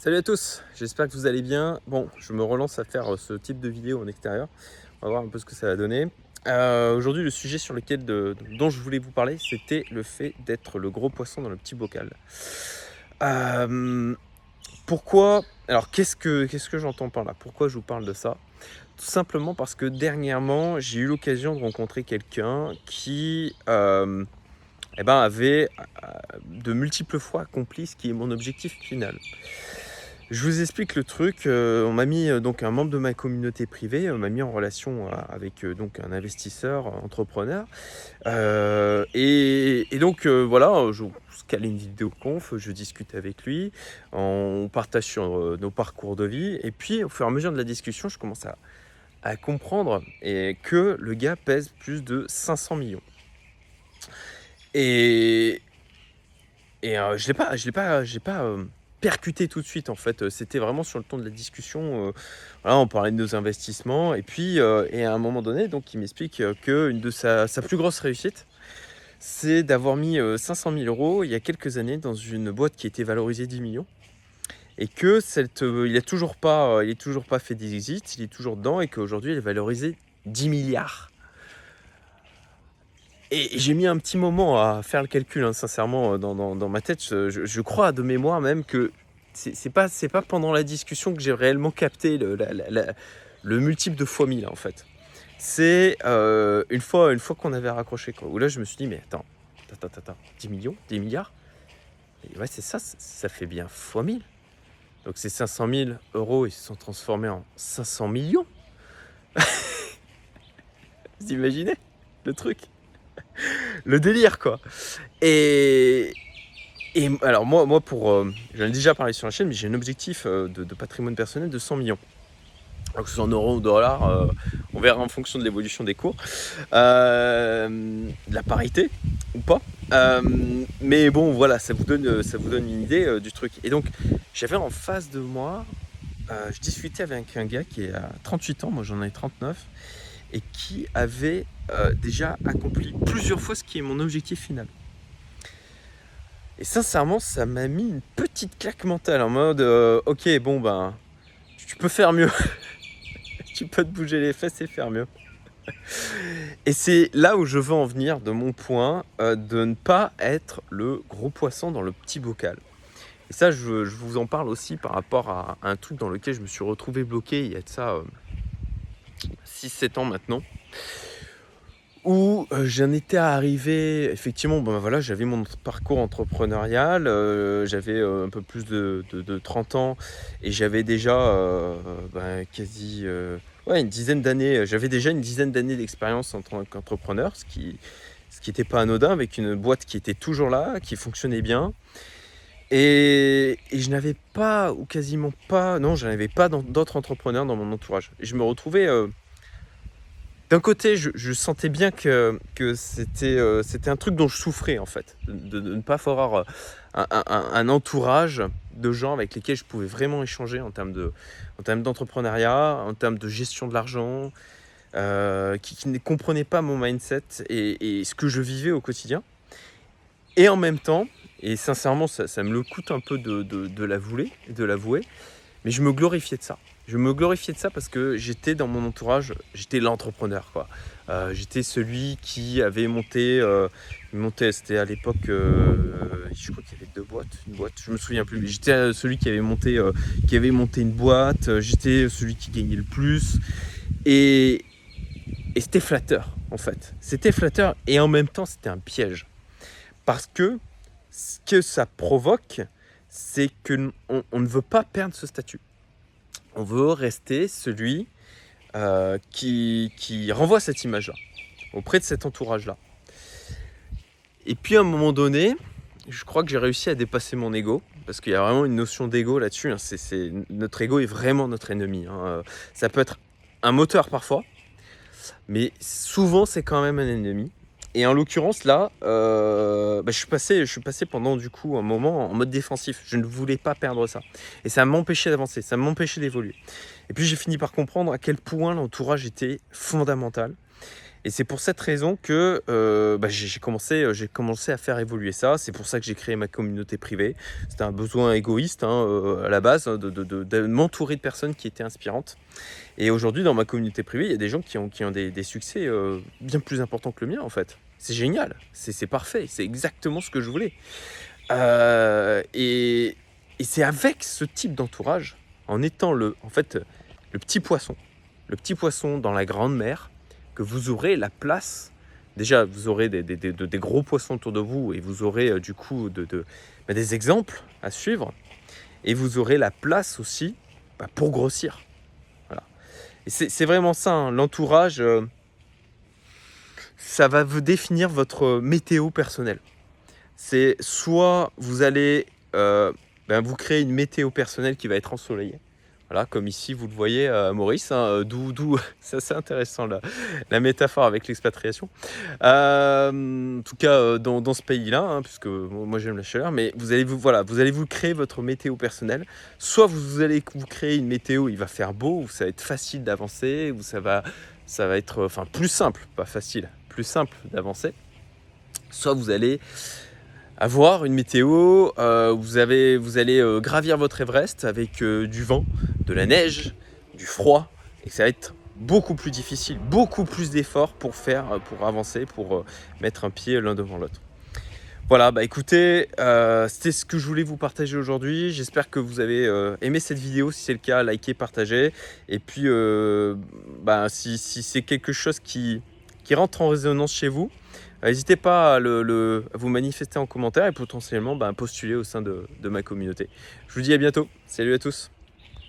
Salut à tous, j'espère que vous allez bien. Bon, je me relance à faire euh, ce type de vidéo en extérieur. On va voir un peu ce que ça va donner. Euh, aujourd'hui, le sujet sur lequel dont je voulais vous parler, c'était le fait d'être le gros poisson dans le petit bocal. Euh, pourquoi Alors, qu'est-ce que, qu'est-ce que j'entends par là? Pourquoi je vous parle de ça? Tout simplement parce que dernièrement, j'ai eu l'occasion de rencontrer quelqu'un qui eh ben, avait de multiples fois accompli ce qui est mon objectif final. Je vous explique le truc. Euh, on m'a mis euh, donc un membre de ma communauté privée euh, m'a mis en relation avec donc un investisseur, entrepreneur. Et, donc voilà, je cale une vidéo conf, je discute avec lui, on partage sur nos parcours de vie. Et puis au fur et à mesure de la discussion, je commence à, à comprendre et que le gars pèse plus de 500 millions. Et, et je l'ai pas, je l'ai pas, j'ai pas percuté tout de suite en fait. Euh, c'était vraiment sur le ton de la discussion. Euh, on parlait de nos investissements et puis euh, et à un moment donné, donc il m'explique que une de sa, plus grosse réussite, c'est d'avoir mis 500 000 euros il y a quelques années dans une boîte qui était valorisée 10 millions et que cette, il a toujours pas, il est toujours pas fait d'exit, il est toujours dedans et qu'aujourd'hui elle est valorisée 10 milliards. Et j'ai mis un petit moment à faire le calcul, hein, sincèrement, euh, dans, ma tête. Je, crois de mémoire même que c'est pas, pas pendant la discussion que j'ai réellement capté le, le, multiple de fois 1000 en fait. C'est euh, une fois, qu'on avait raccroché, quoi, où là je me suis dit, mais attends, attends, attends, attends 10 millions, 10 milliards? Ouais, c'est ça, ça fait bien fois 1000. Donc ces 500 000 euros, ils se sont transformés en 500 millions. Vous imaginez le truc? Le délire, quoi. Et, alors, moi, moi pour. Euh, j'en ai déjà parlé sur la chaîne, mais j'ai un objectif euh, de, patrimoine personnel de 100 millions. Alors que ce soit en euros ou dollars, euh, on verra en fonction de l'évolution des cours, la parité ou pas. mais bon, voilà, ça vous donne, ça vous donne une idée du truc. Et donc, j'avais en face de moi, je discutais avec un gars qui est à 38 ans, moi j'en ai 39, et qui avait euh, déjà accompli plusieurs fois ce qui est mon objectif final. Et sincèrement, ça m'a mis une petite claque mentale en mode euh, ok, bon ben, tu peux faire mieux. tu peux te bouger les fesses et faire mieux. et c'est là où je veux en venir de mon point euh, de ne pas être le gros poisson dans le petit bocal. Et ça, je, vous en parle aussi par rapport à un truc dans lequel je me suis retrouvé bloqué il y a de ça 6-7 ans maintenant où euh, j'en étais arrivé, effectivement, ben j'avais mon parcours entrepreneurial, euh, j'avais euh, un peu plus de, 30 ans et j'avais déjà ben, quasi une dizaine d'années, j'avais déjà une dizaine d'années d'expérience en tant qu'entrepreneur, ce qui n'était pas anodin, avec une boîte qui était toujours là, qui fonctionnait bien. Et, je n'avais pas, ou quasiment pas, non, je n'avais pas d'autres entrepreneurs dans mon entourage. Et je me retrouvais d'un côté, je, sentais bien que, euh, c'était un truc dont je souffrais en fait, de, ne pas avoir euh, un, entourage de gens avec lesquels je pouvais vraiment échanger en termes d'entrepreneuriat, en, termes de gestion de l'argent, euh, qui, ne comprenaient pas mon mindset et, ce que je vivais au quotidien. Et en même temps, et sincèrement, ça, me le coûte un peu de, de, de l'avouer, mais je me glorifiais de ça je me glorifiais de ça parce que j'étais dans mon entourage, j'étais l'entrepreneur quoi. Euh, j'étais celui qui avait monté, euh, monté c'était à l'époque, euh, je crois qu'il y avait deux boîtes, une boîte, je me souviens plus. J'étais celui qui avait monté, qui avait monté une boîte. J'étais celui qui gagnait le plus et, et c'était flatteur en fait. C'était flatteur et en même temps c'était un piège parce que ce que ça provoque, c'est que on ne veut pas perdre ce statut on veut rester celui euh, qui, renvoie cette image-là, auprès de cet entourage-là. Et puis à un moment donné, je crois que j'ai réussi à dépasser mon ego, parce qu'il y a vraiment une notion d'ego là-dessus. Hein. Notre ego est vraiment notre ennemi. Hein. Ça peut être un moteur parfois, mais souvent c'est quand même un ennemi. Et en l'occurrence là, euh, bah, je, suis passé, je suis pendant du coup un moment en mode défensif. Je ne voulais pas perdre ça. Et ça m'empêchait d'avancer, ça m'empêchait d'évoluer. Et puis j'ai fini par comprendre à quel point l'entourage était fondamental. Et c'est pour cette raison que euh, bah, j'ai commencé, euh, j'ai commencé à faire évoluer ça. C'est pour ça que j'ai créé ma communauté privée. C'était un besoin égoïste hein, euh, à la base hein, de, m'entourer de personnes qui étaient inspirantes. Et aujourd'hui, dans ma communauté privée, il y a des gens qui ont, qui ont des, succès euh, bien plus importants que le mien, en fait. C'est génial, c'est parfait, c'est exactement ce que je voulais. Et et c'est avec ce type d'entourage, en étant le, en fait, le petit poisson, le petit poisson dans la grande mer, que vous aurez la place. Déjà, vous aurez des, des- des- de- des gros poissons autour de vous et vous aurez euh, du coup de, bah, des exemples à suivre. Et vous aurez la place aussi bah, pour grossir. C'est vraiment ça, hein, l'entourage, euh, ça va vous définir votre météo personnelle. C'est soit vous allez euh, ben, vous créer une météo personnelle qui va être ensoleillée. Voilà, comme ici, vous le voyez, euh, Maurice, hein, euh, d'où, d'où, c'est intéressant la, la métaphore avec l'expatriation. Euh, en tout cas, euh, dans, ce pays-là, hein, puisque moi j'aime la chaleur, mais vous allez vous, voilà, vous allez vous créer votre météo personnelle. Soit vous, vous allez vous créer une météo, il va faire beau, où ça va être facile d'avancer, où ça va, ça va être, enfin, plus simple, pas facile, plus simple d'avancer. Soit vous allez avoir une météo, euh, vous, allez euh, gravir votre Everest avec euh, du vent, de la neige, du froid, et ça va être beaucoup plus difficile, beaucoup plus d'efforts pour faire, pour avancer, pour mettre un pied l'un devant l'autre. Voilà, bah écoutez, c'était ce que je voulais vous partager aujourd'hui. J'espère que vous avez aimé cette vidéo. Si c'est le cas, likez, partagez. Et puis, bah, si, si c'est quelque chose qui, rentre en résonance chez vous, N'hésitez pas à, le, vous manifester en commentaire et potentiellement bah, postuler au sein de ma communauté. Je vous dis à bientôt. Salut à tous.